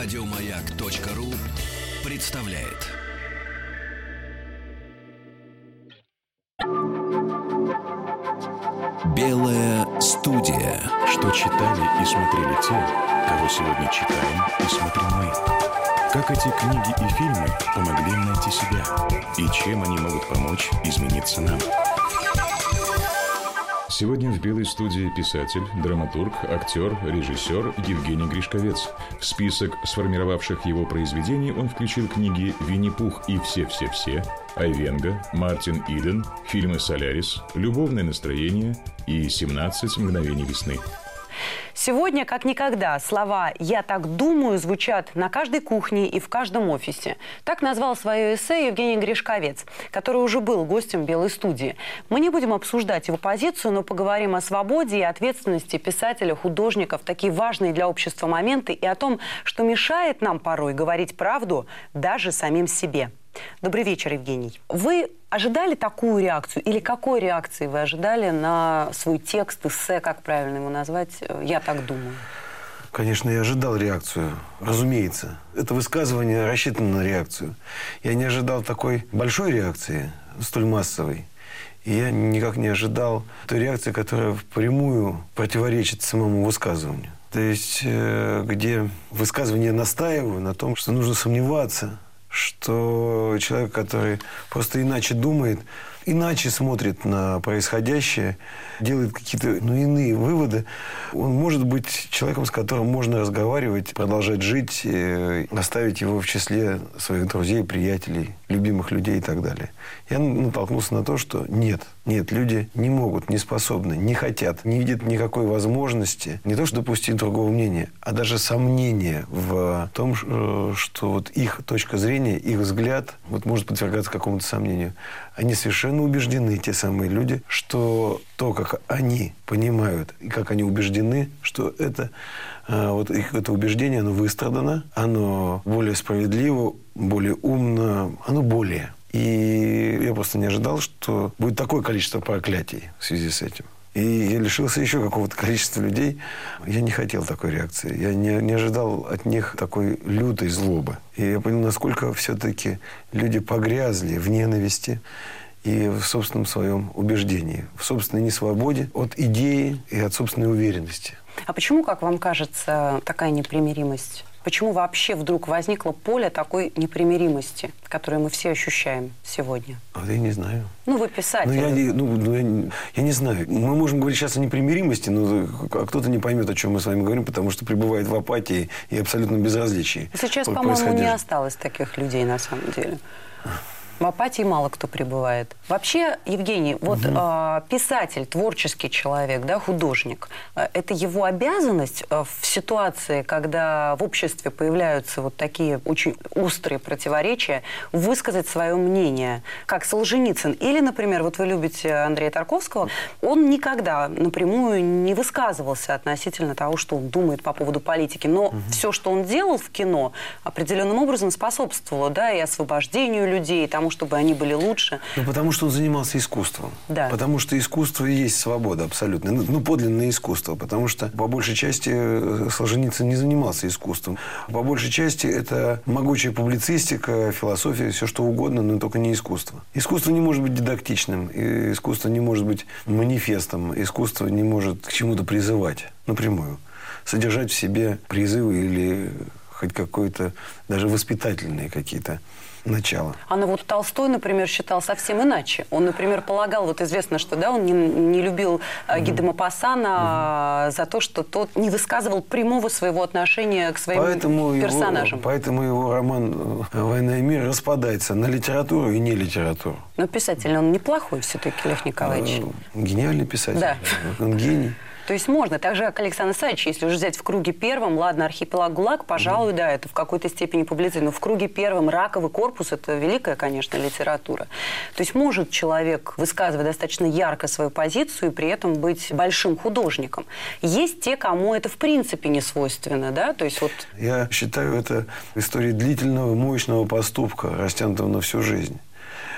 Радиомаяк.ру представляет. Белая студия. Что читали и смотрели те, кого сегодня читаем и смотрим мы. Как эти книги и фильмы помогли найти себя? И чем они могут помочь измениться нам? Сегодня в «Белой студии» писатель, драматург, актер, режиссер Евгений Гришковец. В список сформировавших его произведений он включил книги «Винни-Пух и все-все-все», «Айвенга», «Мартин Иден», фильмы «Солярис», «Любовное настроение» и «17 мгновений весны». Сегодня, как никогда, слова «я так думаю» звучат на каждой кухне и в каждом офисе. Так назвал свое эссе Евгений Гришковец, который уже был гостем Белой студии. Мы не будем обсуждать его позицию, но поговорим о свободе и ответственности писателя, художников, такие важные для общества моменты, и о том, что мешает нам порой говорить правду даже самим себе. Добрый вечер, Евгений. Вы ожидали такую реакцию или какой реакции вы ожидали на свой текст, эссе, как правильно его назвать? Я так думаю. Конечно, я ожидал реакцию, разумеется. Это высказывание рассчитано на реакцию. Я не ожидал такой большой реакции, столь массовой. И я никак не ожидал той реакции, которая впрямую противоречит самому высказыванию. То есть, э, где высказывание настаиваю на том, что нужно сомневаться, что человек, который просто иначе думает, иначе смотрит на происходящее, делает какие-то ну, иные выводы, он может быть человеком, с которым можно разговаривать, продолжать жить, э, оставить его в числе своих друзей, приятелей, любимых людей и так далее. Я натолкнулся на то, что нет, нет, люди не могут, не способны, не хотят, не видят никакой возможности не то, что допустить другого мнения, а даже сомнения в том, э, что вот их точка зрения, их взгляд вот может подвергаться какому-то сомнению. Они совершенно убеждены, те самые люди, что то, как они понимают и как они убеждены, что это э, вот их это убеждение, оно выстрадано, оно более справедливо, более умно, оно более. И я просто не ожидал, что будет такое количество проклятий в связи с этим. И я лишился еще какого-то количества людей. Я не хотел такой реакции. Я не, не ожидал от них такой лютой злобы. И я понял, насколько все-таки люди погрязли в ненависти и в собственном своем убеждении, в собственной несвободе от идеи и от собственной уверенности. А почему, как вам кажется, такая непримиримость? Почему вообще вдруг возникло поле такой непримиримости, которое мы все ощущаем сегодня? А я не знаю. Ну, вы писатель. Ну, я, не, ну, ну, я, я не знаю. Мы можем говорить сейчас о непримиримости, но а кто-то не поймет, о чем мы с вами говорим, потому что пребывает в апатии и абсолютно безразличии. Сейчас, по-моему, не осталось таких людей на самом деле. В апатии мало кто пребывает. Вообще, Евгений, вот угу. э, писатель, творческий человек, да, художник, э, это его обязанность э, в ситуации, когда в обществе появляются вот такие очень острые противоречия, высказать свое мнение, как Солженицын. Или, например, вот вы любите Андрея Тарковского, он никогда напрямую не высказывался относительно того, что он думает по поводу политики. Но угу. все, что он делал в кино, определенным образом способствовало да, и освобождению людей, тому, тому, чтобы они были лучше. Ну, потому что он занимался искусством. Да. Потому что искусство и есть свобода абсолютно. Ну, ну подлинное искусство. Потому что, по большей части, э, Солженицын не занимался искусством. По большей части, это могучая публицистика, философия, все что угодно, но только не искусство. Искусство не может быть дидактичным. Искусство не может быть манифестом. Искусство не может к чему-то призывать напрямую. Содержать в себе призывы или хоть какой-то даже воспитательные какие-то начала. А ну вот Толстой, например, считал совсем иначе. Он, например, полагал, вот известно, что да, он не, не любил mm-hmm. Гида Мапассана mm-hmm. за то, что тот не высказывал прямого своего отношения к своим поэтому персонажам. Его, поэтому его роман «Война и мир» распадается на литературу и не литературу. Но писатель, он неплохой все-таки, Лев Николаевич. А, гениальный писатель. Да. Он гений. То есть можно. Так же, как Александр Исаевич, если уже взять в круге первом, ладно, архипелаг ГУЛАГ, пожалуй, mm-hmm. да, это в какой-то степени публицизм, но в круге первом раковый корпус – это великая, конечно, литература. То есть может человек высказывать достаточно ярко свою позицию и при этом быть большим художником. Есть те, кому это в принципе не свойственно, да? То есть вот... Я считаю, это история длительного, мощного поступка, растянутого на всю жизнь.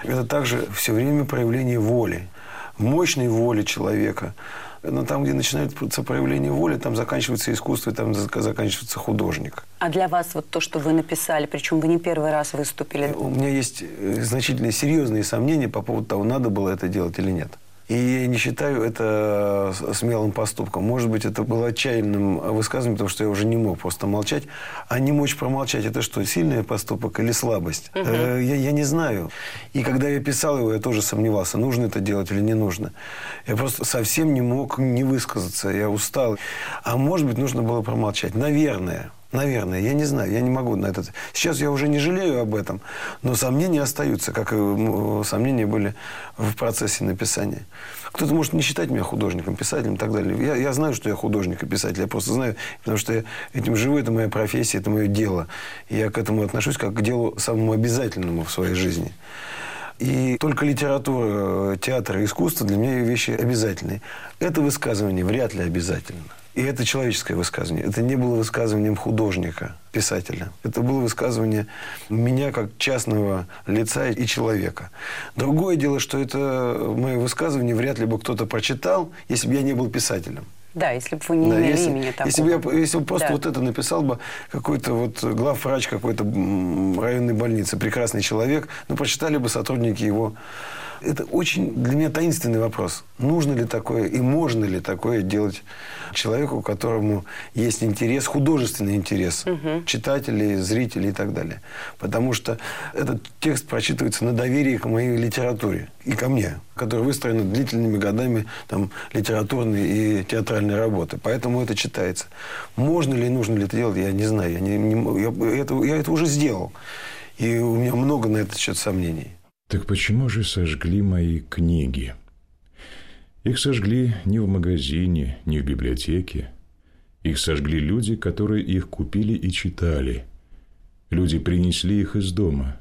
Это также все время проявление воли, мощной воли человека – Но там, где начинается проявление воли, там заканчивается искусство, и там заканчивается художник. А для вас вот то, что вы написали, причем вы не первый раз выступили? У меня есть э, значительные серьезные сомнения по поводу того, надо было это делать или нет. И я не считаю это смелым поступком. Может быть, это было отчаянным высказыванием, потому что я уже не мог просто молчать. А не мочь промолчать, это что, сильный поступок или слабость? Угу. Я, я не знаю. И когда я писал его, я тоже сомневался, нужно это делать или не нужно. Я просто совсем не мог не высказаться. Я устал. А может быть, нужно было промолчать. Наверное. Наверное, я не знаю, я не могу на этот... Сейчас я уже не жалею об этом, но сомнения остаются, как и сомнения были в процессе написания. Кто-то может не считать меня художником, писателем и так далее. Я, я знаю, что я художник и писатель, я просто знаю, потому что я этим живу, это моя профессия, это мое дело. И я к этому отношусь как к делу самому обязательному в своей жизни. И только литература, театр и искусство для меня вещи обязательные. Это высказывание вряд ли обязательно. И это человеческое высказывание. Это не было высказыванием художника, писателя. Это было высказывание меня как частного лица и человека. Другое дело, что это мое высказывание вряд ли бы кто-то прочитал, если бы я не был писателем. Да, если бы вы не да, имели если, имени такого. Если бы, я, если бы просто да. вот это написал бы какой-то вот главврач какой-то районной больницы, прекрасный человек, но прочитали бы сотрудники его это очень для меня таинственный вопрос. Нужно ли такое и можно ли такое делать человеку, которому есть интерес, художественный интерес угу. читателей, зрителей и так далее. Потому что этот текст прочитывается на доверии к моей литературе и ко мне, которая выстроена длительными годами там, литературной и театральной работы. Поэтому это читается. Можно ли и нужно ли это делать, я не знаю. Я, не, не, я, это, я это уже сделал. И у меня много на этот счет сомнений. Так почему же сожгли мои книги? Их сожгли не в магазине, не в библиотеке. Их сожгли люди, которые их купили и читали. Люди принесли их из дома.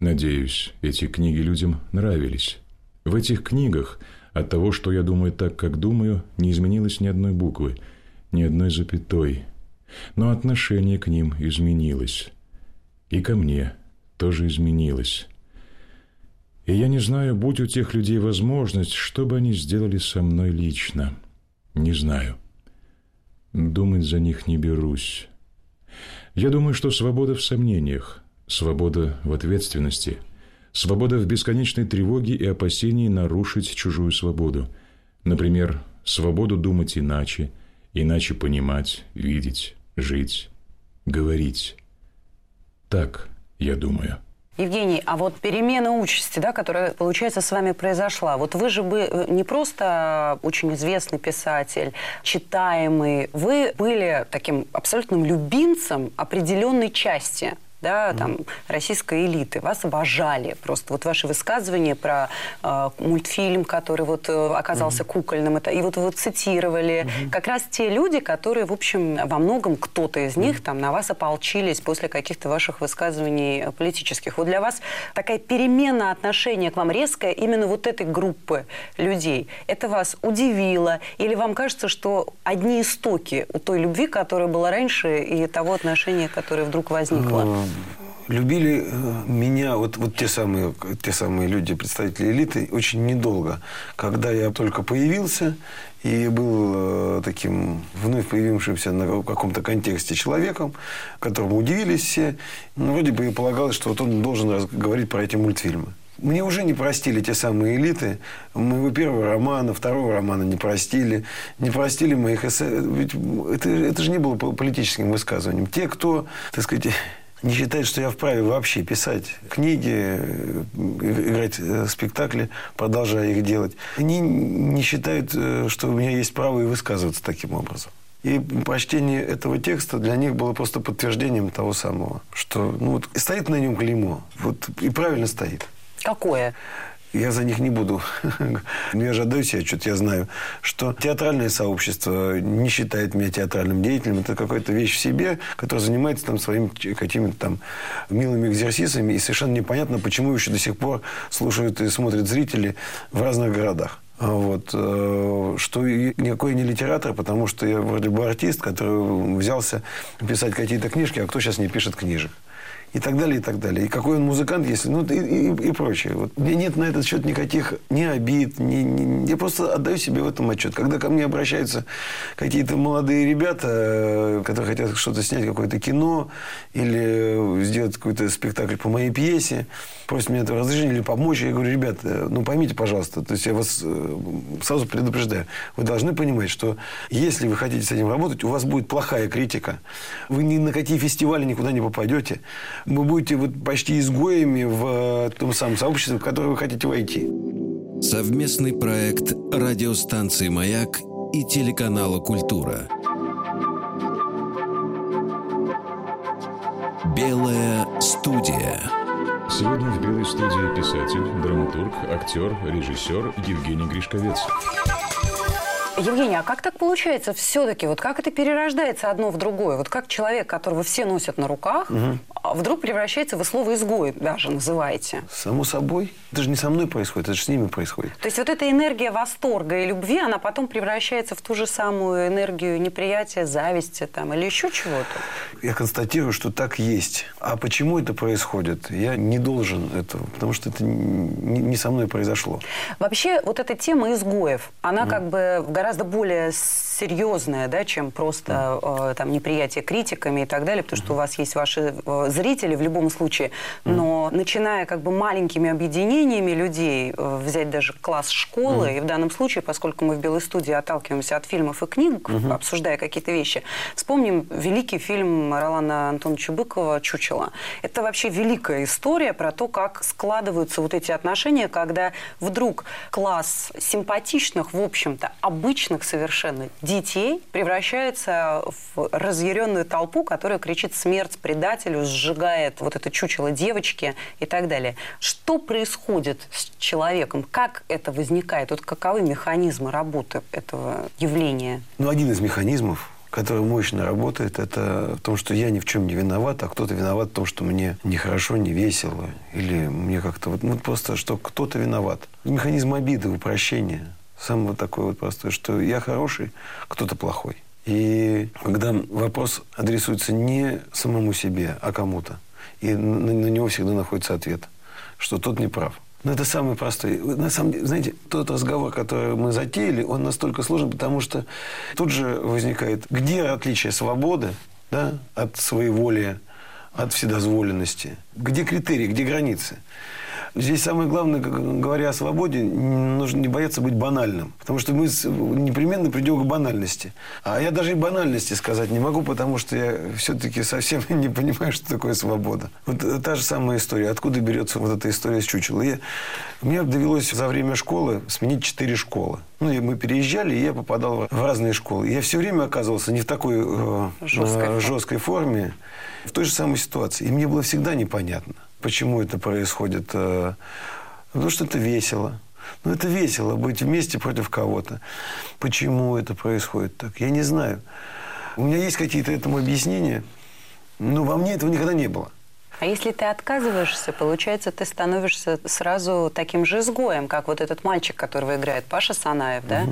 Надеюсь, эти книги людям нравились. В этих книгах от того, что я думаю так, как думаю, не изменилось ни одной буквы, ни одной запятой. Но отношение к ним изменилось. И ко мне тоже изменилось. И я не знаю, будь у тех людей возможность, что бы они сделали со мной лично. Не знаю. Думать за них не берусь. Я думаю, что свобода в сомнениях, свобода в ответственности, свобода в бесконечной тревоге и опасении нарушить чужую свободу. Например, свободу думать иначе, иначе понимать, видеть, жить, говорить. Так, я думаю. Евгений, а вот перемена участи, да, которая, получается, с вами произошла, вот вы же бы э, не просто очень известный писатель, читаемый, вы были таким абсолютным любимцем определенной части да, там, российской элиты. Вас обожали. Просто вот ваши высказывания про э, мультфильм, который вот э, оказался mm-hmm. кукольным, это, и вот вы цитировали. Mm-hmm. Как раз те люди, которые, в общем, во многом кто-то из них mm-hmm. там на вас ополчились после каких-то ваших высказываний политических. Вот для вас такая перемена отношения к вам резкая именно вот этой группы людей. Это вас удивило? Или вам кажется, что одни истоки у той любви, которая была раньше, и того отношения, которое вдруг возникло? Любили э, меня вот, вот те, самые, те самые люди, представители элиты, очень недолго. Когда я только появился и был э, таким вновь появившимся на каком-то контексте человеком, которому удивились все, ну, вроде бы и полагалось, что вот он должен говорить про эти мультфильмы. Мне уже не простили те самые элиты. Моего первого романа, второго романа не простили. Не простили моих эссе. Ведь это, это же не было политическим высказыванием. Те, кто, так сказать, не считает, что я вправе вообще писать книги, э, играть э, спектакли, продолжая их делать. Они не считают, э, что у меня есть право и высказываться таким образом. И прочтение этого текста для них было просто подтверждением того самого, что ну, вот, стоит на нем клеймо, вот, и правильно стоит. Какое? Я за них не буду. Я же отдаю себе отчет, я знаю, что театральное сообщество не считает меня театральным деятелем. Это какая-то вещь в себе, которая занимается там своими какими-то там милыми экзерсисами. И совершенно непонятно, почему еще до сих пор слушают и смотрят зрители в разных городах. Вот, э, что никакой не литератор, потому что я вроде бы артист, который взялся писать какие-то книжки, а кто сейчас не пишет книжек. И так далее, и так далее. И какой он музыкант, если... Ну, и, и, и прочее. Вот. Меня нет на этот счет никаких ни обид, ни, ни, я просто отдаю себе в этом отчет. Когда ко мне обращаются какие-то молодые ребята, э, которые хотят что-то снять, какое-то кино, или сделать какой-то спектакль по моей пьесе, просят меня это разрешение или помочь, я говорю, ребят, э, ну, поймите, пожалуйста, то есть я вас э, сразу предупреждаю, вы должны понимать, что если вы хотите с этим работать, у вас будет плохая критика. Вы ни на какие фестивали никуда не попадете. Вы будете вот почти изгоями в том самом сообществе, в которое вы хотите войти. Совместный проект радиостанции «Маяк» и телеканала «Культура». Белая студия. Сегодня в белой студии писатель, драматург, актер, режиссер Евгений Гришковец. Евгений, а как так получается все-таки? Вот как это перерождается одно в другое? Вот как человек, которого все носят на руках, угу. вдруг превращается в слово изгой даже называете? Само собой. Это же не со мной происходит, это же с ними происходит. То есть вот эта энергия восторга и любви, она потом превращается в ту же самую энергию неприятия, зависти там, или еще чего-то? Я констатирую, что так есть. А почему это происходит? Я не должен этого, потому что это не со мной произошло. Вообще вот эта тема изгоев, она mm. как бы гораздо более серьезная, да, чем просто э, там неприятие критиками и так далее, потому что у вас есть ваши э, зрители в любом случае. Но начиная как бы маленькими объединениями людей, э, взять даже класс школы, и в данном случае, поскольку мы в Белой студии отталкиваемся от фильмов и книг, обсуждая какие-то вещи, вспомним великий фильм Ролана Антоновича Быкова «Чучело». Это вообще великая история про то, как складываются вот эти отношения, когда вдруг класс симпатичных, в общем-то, обычных совершенно детей превращается в разъяренную толпу, которая кричит смерть предателю, сжигает вот это чучело девочки и так далее. Что происходит с человеком? Как это возникает? Вот каковы механизмы работы этого явления? Ну, один из механизмов который мощно работает, это в том, что я ни в чем не виноват, а кто-то виноват в том, что мне нехорошо, не весело, или мне как-то вот, ну, просто, что кто-то виноват. Механизм обиды, упрощения. Самое такое вот простое, что я хороший, кто-то плохой. И когда вопрос адресуется не самому себе, а кому-то, и на, на него всегда находится ответ, что тот не прав. Но это самый простой. На самом деле, знаете, тот разговор, который мы затеяли, он настолько сложен, потому что тут же возникает, где отличие свободы да, от своеволия, от вседозволенности? Где критерии, где границы? Здесь самое главное, говоря о свободе, нужно не бояться быть банальным. Потому что мы непременно придем к банальности. А я даже и банальности сказать не могу, потому что я все-таки совсем не понимаю, что такое свобода. Вот та же самая история. Откуда берется вот эта история с чучелом? Я, мне довелось за время школы сменить четыре школы. Ну, и мы переезжали, и я попадал в разные школы. Я все время оказывался не в такой э, жесткой, э, жесткой форме, в той же самой ситуации. И мне было всегда непонятно. Почему это происходит? Э, потому что это весело. Ну, это весело быть вместе против кого-то. Почему это происходит так? Я не знаю. У меня есть какие-то этому объяснения, но во мне этого никогда не было. А если ты отказываешься, получается, ты становишься сразу таким же изгоем, как вот этот мальчик, которого играет Паша Санаев, да?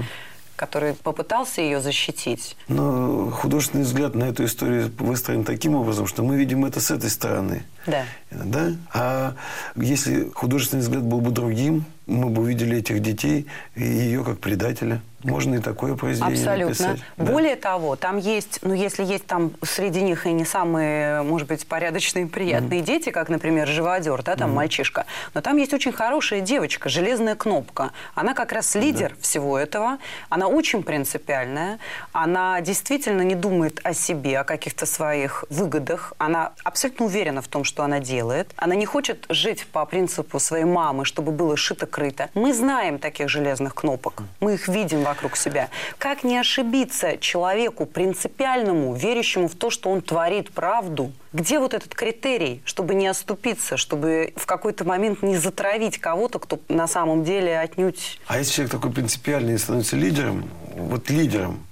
Который попытался ее защитить. Но художественный взгляд на эту историю выстроен таким образом, что мы видим это с этой стороны. Да. да? А если художественный взгляд был бы другим, мы бы увидели этих детей и ее как предателя. Можно и такое произведение Абсолютно. написать. Да. Более того, там есть, ну, если есть там среди них и не самые, может быть, порядочные, приятные mm-hmm. дети, как, например, живодер, да, там mm-hmm. мальчишка, но там есть очень хорошая девочка, железная кнопка. Она как раз лидер да. всего этого. Она очень принципиальная. Она действительно не думает о себе, о каких-то своих выгодах. Она абсолютно уверена в том, что она делает. Она не хочет жить по принципу своей мамы, чтобы было шито-крыто. Мы знаем таких железных кнопок. Мы их видим вокруг себя. Как не ошибиться человеку принципиальному, верящему в то, что он творит правду? Где вот этот критерий, чтобы не оступиться, чтобы в какой-то момент не затравить кого-то, кто на самом деле отнюдь... А если человек такой принципиальный становится лидером, вот лидером,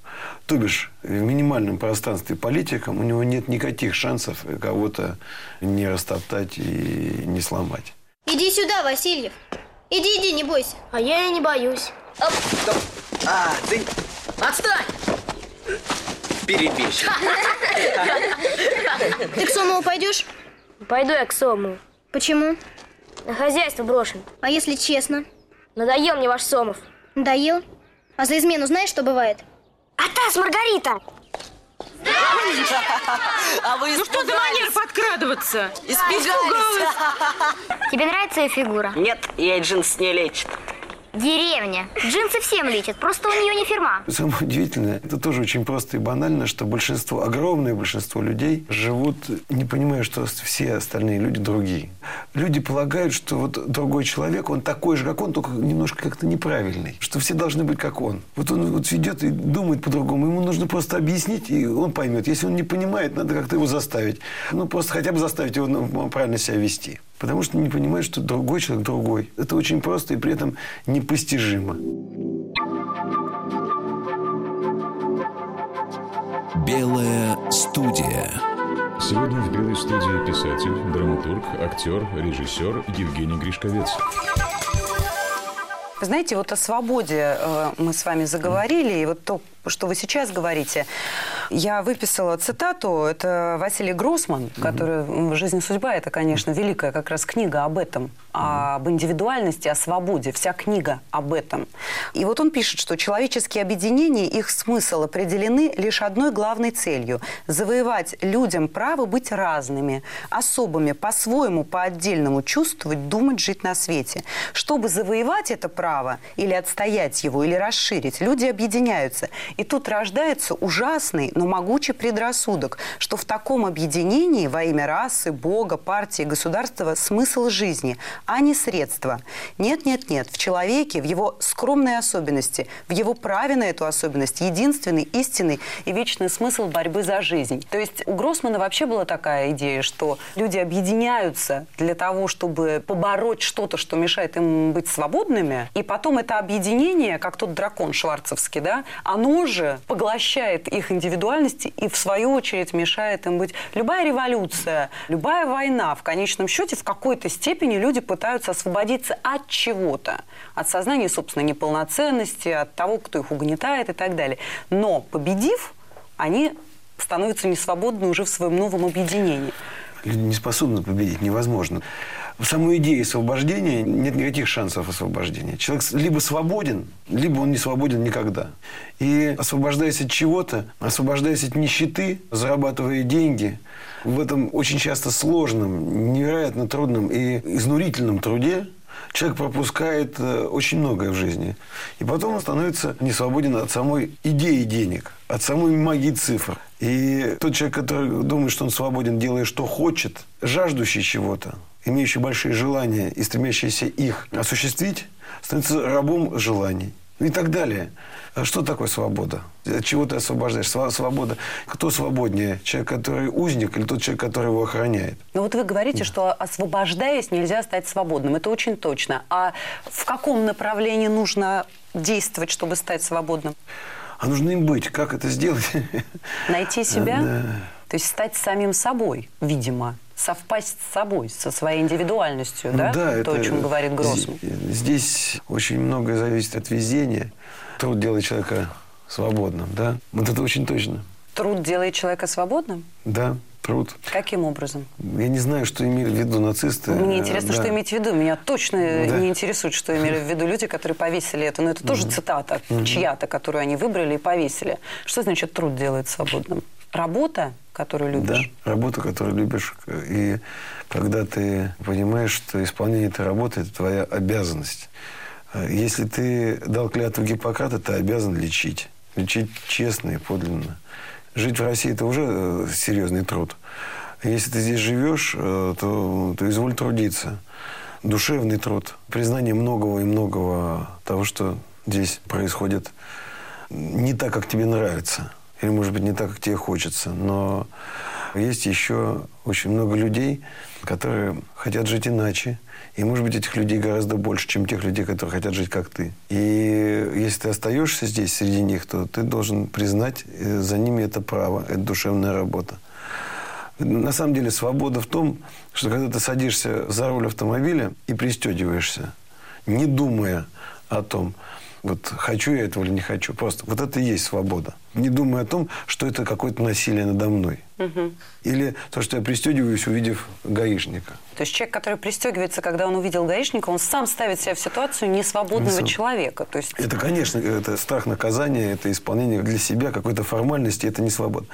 то бишь, в минимальном пространстве политикам у него нет никаких шансов кого-то не растоптать и не сломать. Иди сюда, Васильев. Иди, иди, не бойся. А я и не боюсь. Оп. А, ты... Отстань! Перебежчик. Ты к Сомову пойдешь? Пойду я к Сому. Почему? На хозяйство брошен. А если честно? Надоел мне ваш Сомов. Надоел? А за измену знаешь, что бывает? Атас, Маргарита! А вы Ну что за манера подкрадываться? Испугались. Тебе нравится ее фигура? Нет, ей джинс не лечит. Деревня. Джинсы всем лечат, просто у нее не фирма. Самое удивительное, это тоже очень просто и банально, что большинство, огромное большинство людей живут, не понимая, что все остальные люди другие. Люди полагают, что вот другой человек, он такой же, как он, только немножко как-то неправильный. Что все должны быть как он. Вот он вот ведет и думает по-другому. Ему нужно просто объяснить, и он поймет. Если он не понимает, надо как-то его заставить. Ну, просто хотя бы заставить его ну, правильно себя вести. Потому что не понимает, что другой человек другой. Это очень просто и при этом непостижимо. Белая студия. Сегодня в «Белой студии» писатель, драматург, актер, режиссер Евгений Гришковец. Вы знаете, вот о свободе э, мы с вами заговорили, и вот то, что вы сейчас говорите, я выписала цитату, это Василий Гроссман, который «Жизнь и судьба» – это, конечно, великая как раз книга об этом, об индивидуальности, о свободе, вся книга об этом. И вот он пишет, что человеческие объединения, их смысл определены лишь одной главной целью – завоевать людям право быть разными, особыми, по-своему, по-отдельному чувствовать, думать, жить на свете. Чтобы завоевать это право или отстоять его, или расширить, люди объединяются. И тут рождается ужасный, но могучий предрассудок, что в таком объединении во имя расы, Бога, партии, государства смысл жизни, а не средства. Нет, нет, нет. В человеке, в его скромной особенности, в его праве на эту особенность единственный, истинный и вечный смысл борьбы за жизнь. То есть у Гроссмана вообще была такая идея, что люди объединяются для того, чтобы побороть что-то, что мешает им быть свободными, и потом это объединение, как тот дракон шварцевский, да, оно же поглощает их индивидуальность и, в свою очередь, мешает им быть. Любая революция, любая война, в конечном счете, в какой-то степени люди пытаются освободиться от чего-то. От сознания собственной неполноценности, от того, кто их угнетает и так далее. Но, победив, они становятся несвободны уже в своем новом объединении. Люди не способны победить, невозможно. В самой идее освобождения нет никаких шансов освобождения. Человек либо свободен, либо он не свободен никогда. И освобождаясь от чего-то, освобождаясь от нищеты, зарабатывая деньги, в этом очень часто сложном, невероятно трудном и изнурительном труде человек пропускает э, очень многое в жизни. И потом он становится не свободен от самой идеи денег, от самой магии цифр. И тот человек, который думает, что он свободен, делая, что хочет, жаждущий чего-то, имеющий большие желания и стремящийся их осуществить, становится рабом желаний. И так далее. А Что такое свобода? От чего ты освобождаешь? Свобода. Кто свободнее? Человек, который узник, или тот человек, который его охраняет? Ну вот вы говорите, что освобождаясь, нельзя стать свободным. Это очень точно. А в каком направлении нужно действовать, чтобы стать свободным? А нужно им быть. Как это сделать? Найти себя? Да. То есть стать самим собой, видимо. Совпасть с собой, со своей индивидуальностью, да? Ну То, о чем говорит Гроссман. Здесь очень многое зависит от везения. Труд делает человека свободным, да? Вот это очень точно. Труд делает человека свободным? Да, труд. Каким образом? Я не знаю, что имели в виду нацисты. Мне интересно, Э, Да. что имеете в виду. Меня точно Да. не интересует, что имели в виду люди, которые повесили это. Но это тоже цитата чья-то, которую они выбрали и повесили. Что значит труд делает свободным? Работа, которую Да, любишь? работу, которую любишь. И когда ты понимаешь, что исполнение этой работы – это твоя обязанность. Если ты дал клятву Гиппократа, ты обязан лечить. Лечить честно и подлинно. Жить в России – это уже э, серьезный труд. Если ты здесь живешь, э, то, то изволь трудиться. Душевный труд. Признание многого и многого того, что здесь происходит не так, как тебе нравится. Или, может быть, не так, как тебе хочется. Но есть еще очень много людей, которые хотят жить иначе. И, может быть, этих людей гораздо больше, чем тех людей, которые хотят жить, как ты. И если ты остаешься здесь среди них, то ты должен признать э, за ними это право, это душевная работа. На самом деле свобода в том, что когда ты садишься за руль автомобиля и пристегиваешься, не думая о том, Вот хочу я этого или не хочу. Просто вот это и есть свобода. Не думая о том, что это какое-то насилие надо мной. Или то, что я пристегиваюсь, увидев гаишника. То есть человек, который пристегивается, когда он увидел гаишника, он сам ставит себя в ситуацию несвободного Несвоб- человека. То есть Это, конечно, это страх наказания, это исполнение для себя какой-то формальности, это не свобода.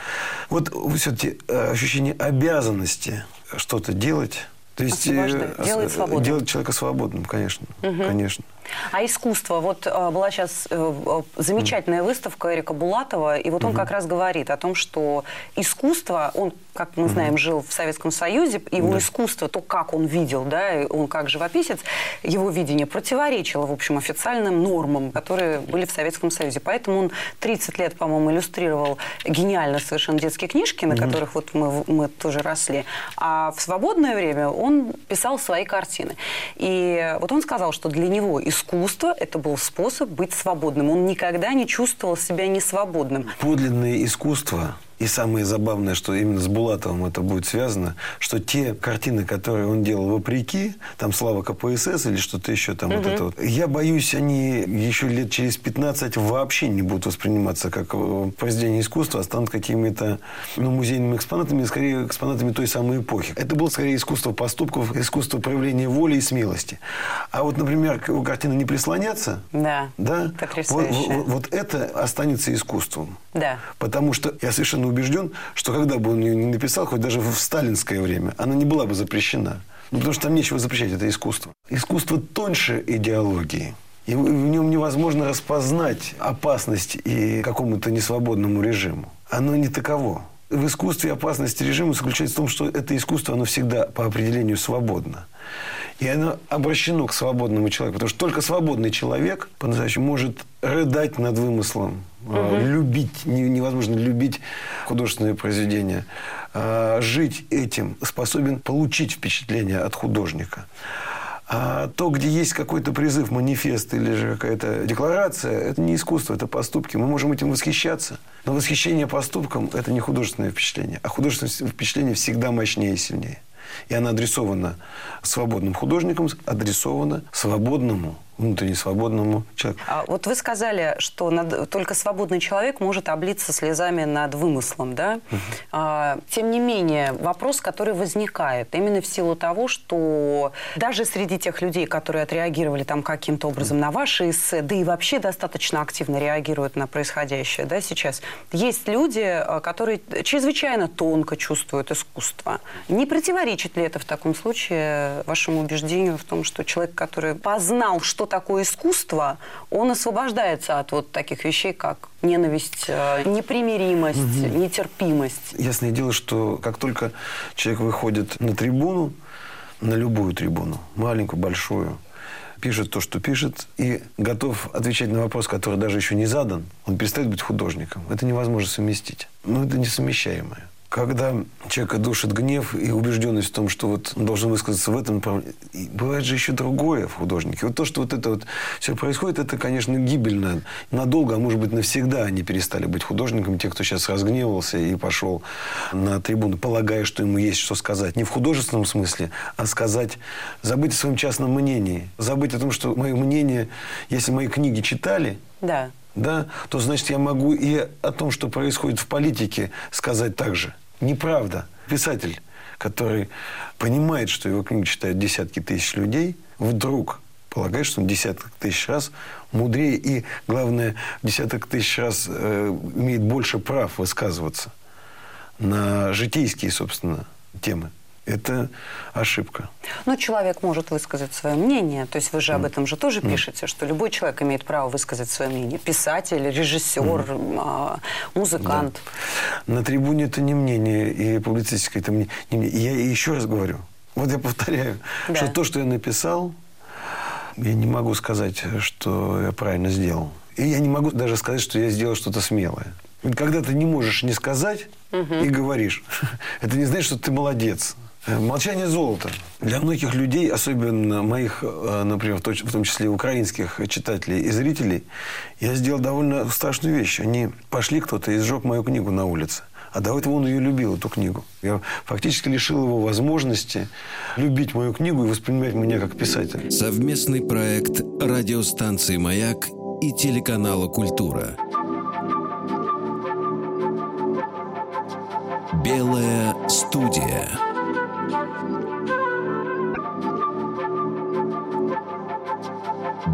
Вот все-таки ощущение обязанности что-то делать. То есть э, делает свободным. делать человека свободным, конечно. Конечно. А искусство, вот э, была сейчас э, э, замечательная выставка Эрика Булатова, и вот он как раз говорит о том, что искусство, он, как мы знаем, жил в Советском Союзе, его искусство, то, как он видел, да, он как живописец, его видение противоречило, в общем, официальным нормам, которые были в Советском Союзе. Поэтому он 30 лет, по-моему, иллюстрировал гениально совершенно детские книжки, на которых вот мы, мы тоже росли. А в свободное время он писал свои картины. И вот он сказал, что для него искусство – это был способ быть свободным. Он никогда не чувствовал себя несвободным. Подлинное искусство, и самое забавное, что именно с Булатовым это будет связано, что те картины, которые он делал вопреки, там «Слава КПСС» или что-то еще там вот это вот, я боюсь, они еще лет через 15 вообще не будут восприниматься как э, произведение искусства, а станут какими-то ну, музейными экспонатами, скорее экспонатами той самой эпохи. Это было скорее искусство поступков, искусство проявления воли и смелости. А вот, например, к- картины «Не прислоняться», Да, да, вот, вот- вот это останется искусством. Да. Потому что я совершенно убежден, что когда бы он ее не написал, хоть даже в сталинское время, она не была бы запрещена. Ну, потому что там нечего запрещать, это искусство. Искусство тоньше идеологии. И в нем невозможно распознать опасность и какому-то несвободному режиму. Оно не таково. В искусстве опасность режима заключается в том, что это искусство, оно всегда по определению свободно. И оно обращено к свободному человеку. Потому что только свободный человек по-настоящему может рыдать над вымыслом, э, любить, не- невозможно любить художественное произведение, а жить этим, способен получить впечатление от художника. А то, где есть какой-то призыв, манифест или же какая-то декларация, это не искусство, это поступки. Мы можем этим восхищаться. Но восхищение поступком – это не художественное впечатление. А художественное впечатление всегда мощнее и сильнее. И она адресована свободным художникам, адресована свободному, внутренне свободному человеку. А вот вы сказали, что над- только свободный человек может облиться слезами над вымыслом, да? А, тем не менее, вопрос, который возникает, именно в силу того, что даже среди тех людей, которые отреагировали там каким-то образом на ваши эссе, да и вообще достаточно активно реагируют на происходящее, да, сейчас, есть люди, а, которые чрезвычайно тонко чувствуют искусство. Не противоречит ли это в таком случае вашему убеждению в том, что человек, который познал, что такое искусство, он освобождается от вот таких вещей, как ненависть, э, непримиримость, нетерпимость? Ясное дело, что как только человек выходит на трибуну, на любую трибуну, маленькую, большую, пишет то, что пишет, и готов отвечать на вопрос, который даже еще не задан, он перестает быть художником. Это невозможно совместить. Ну, это несовмещаемое. Когда человека душит гнев и убежденность в том, что вот он должен высказаться в этом направлении. Бывает же еще другое в художнике. Вот то, что вот это вот все происходит, это, конечно, гибельно. Надолго, а может быть, навсегда они перестали быть художниками. Те, кто сейчас разгневался и пошел на трибуну, полагая, что ему есть что сказать. Не в художественном смысле, а сказать, забыть о своем частном мнении. Забыть о том, что мое мнение, если мои книги читали, Да. да, то значит я могу и о том, что происходит в политике, сказать так же. Неправда. Писатель, который понимает, что его книгу читают десятки тысяч людей, вдруг полагает, что он десяток тысяч раз мудрее и, главное, десяток тысяч раз э, имеет больше прав высказываться на житейские, собственно, темы. Это ошибка. Но человек может высказать свое мнение. То есть вы же об этом же тоже пишете, что любой человек имеет право высказать свое мнение. Писатель, режиссер, а, музыкант. На трибуне это не мнение, и публицистика это не мнение. Я еще раз говорю, вот я повторяю, Да. что то, что я написал, я не могу сказать, что я правильно сделал. И я не могу даже сказать, что я сделал что-то смелое. Когда ты не можешь не сказать и говоришь, это не значит, что ты молодец. Молчание золото. Для многих людей, особенно моих, э, например, в том числе украинских читателей и зрителей, я сделал довольно страшную вещь. Они пошли кто-то и сжег мою книгу на улице. А до этого он ее любил, эту книгу. Я фактически лишил его возможности любить мою книгу и воспринимать меня как писателя. Совместный проект радиостанции «Маяк» и телеканала «Культура». Белая студия.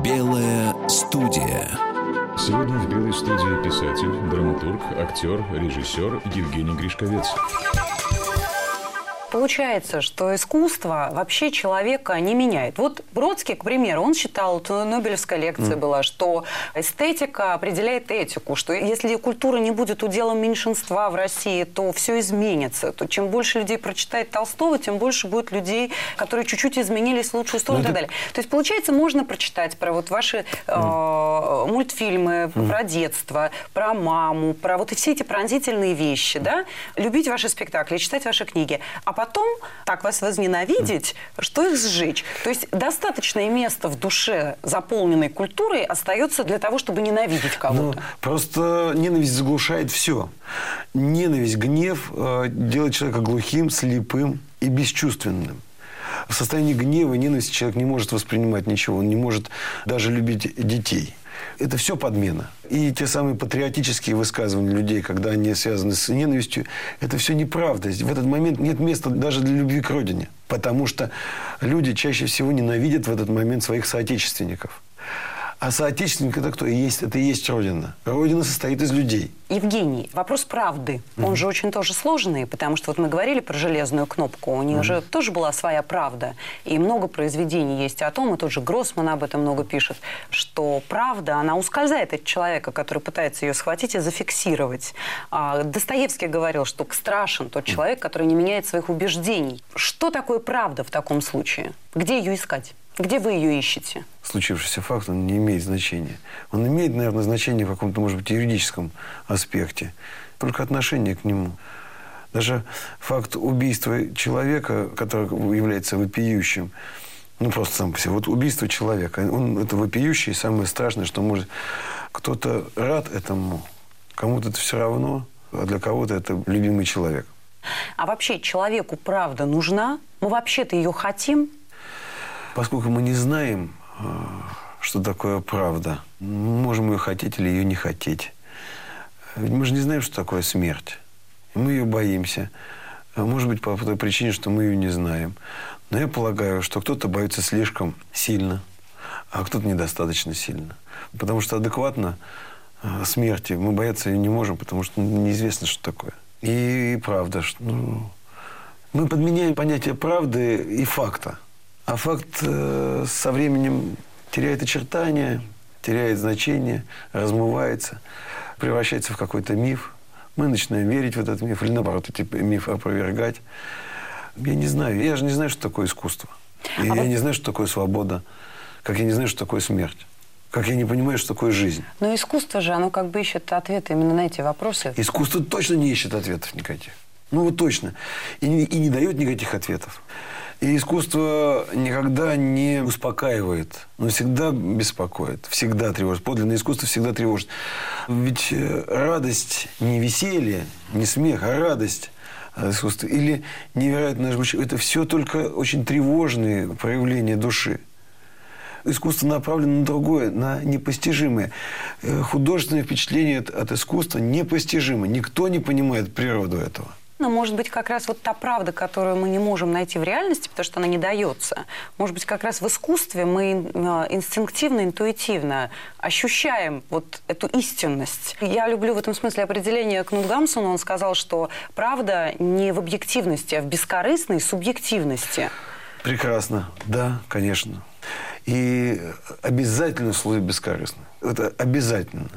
Белая студия. Сегодня в «Белой студии» писатель, драматург, актер, режиссер Евгений Гришковец. Получается, что искусство вообще человека не меняет. Вот Бродский, к примеру, он считал, вот Нобелевская лекция была, что эстетика определяет этику, что если культура не будет уделом меньшинства в России, то все изменится. То чем больше людей прочитает Толстого, тем больше будет людей, которые чуть-чуть изменились в лучшую сторону и так далее. То есть, получается, можно прочитать про вот ваши э, мультфильмы, про детство, про маму, про вот все эти пронзительные вещи, да, любить ваши спектакли, читать ваши книги, а потом так вас возненавидеть, что их сжечь. То есть достаточное место в душе, заполненной культурой, остается для того, чтобы ненавидеть Ну, кого-то. просто ненависть заглушает все. Ненависть, гнев э, делает человека глухим, слепым и бесчувственным. В состоянии гнева ненависти человек не может воспринимать ничего. Он не может даже любить детей. Это все подмена. И те самые патриотические высказывания людей, когда они связаны с ненавистью, это все неправда. В этот момент нет места даже для любви к родине. Потому что люди чаще всего ненавидят в этот момент своих соотечественников. А соотечественник это кто? И есть, это и есть Родина. Родина состоит из людей. Евгений, вопрос правды. Он же очень тоже сложный, потому что вот мы говорили про железную кнопку, у нее же тоже была своя правда. И много произведений есть о том, и тот же Гроссман об этом много пишет, что правда, она ускользает от человека, который пытается ее схватить и зафиксировать. А Достоевский говорил, что страшен тот человек, который не меняет своих убеждений. Что такое правда в таком случае? Где ее искать? Где вы ее ищете? Случившийся факт, он не имеет значения. Он имеет, наверное, значение в каком-то, может быть, юридическом аспекте. Только отношение к нему. Даже факт убийства человека, который является вопиющим, ну, просто сам по себе. Вот убийство человека, он, это вопиющее и самое страшное, что может... Кто-то рад этому, кому-то это все равно, а для кого-то это любимый человек. А вообще человеку правда нужна? Мы вообще-то ее хотим? Поскольку мы не знаем, э, что такое правда, мы можем ее хотеть или ее не хотеть. Ведь мы же не знаем, что такое смерть. И мы ее боимся. А Может быть, по той причине, что мы ее не знаем. Но я полагаю, что кто-то боится слишком сильно, а кто-то недостаточно сильно. Потому что адекватно э, смерти мы бояться ее не можем, потому что неизвестно, что такое. И правда, что, ну, мы подменяем понятие правды и факта. А факт э, со временем теряет очертания, теряет значение, размывается, превращается в какой-то миф. Мы начинаем верить в этот миф или, наоборот, этот миф опровергать. Я не знаю. Я же не знаю, что такое искусство. И я не знаю, что такое свобода. Как я не знаю, что такое смерть. Как я не понимаю, что такое жизнь. Но искусство же, оно как бы ищет ответы именно на эти вопросы. Искусство точно не ищет ответов никаких. Ну вот точно. И, и не дает никаких ответов. И искусство никогда не успокаивает, но всегда беспокоит, всегда тревожит. Подлинное искусство всегда тревожит. Ведь э, радость не веселье, не смех, а радость э, искусства. Или невероятное звучание. Это все только очень тревожные проявления души. Искусство направлено на другое, на непостижимое. Э, Художественное впечатление от искусства непостижимо. Никто не понимает природу этого. Но, может быть, как раз вот та правда, которую мы не можем найти в реальности, потому что она не дается. Может быть, как раз в искусстве мы э, инстинктивно, интуитивно ощущаем вот эту истинность. Я люблю в этом смысле определение Кнут Гамсона. Он сказал, что правда не в объективности, а в бескорыстной субъективности. Прекрасно. Да, конечно. И обязательно слово бескорыстно. Это обязательно.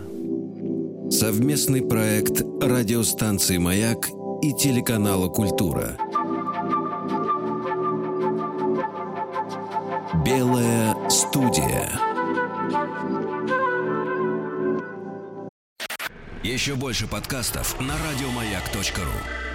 Совместный проект радиостанции «Маяк» и телеканала «Культура». Белая студия. Еще больше подкастов на радиомаяк.ру.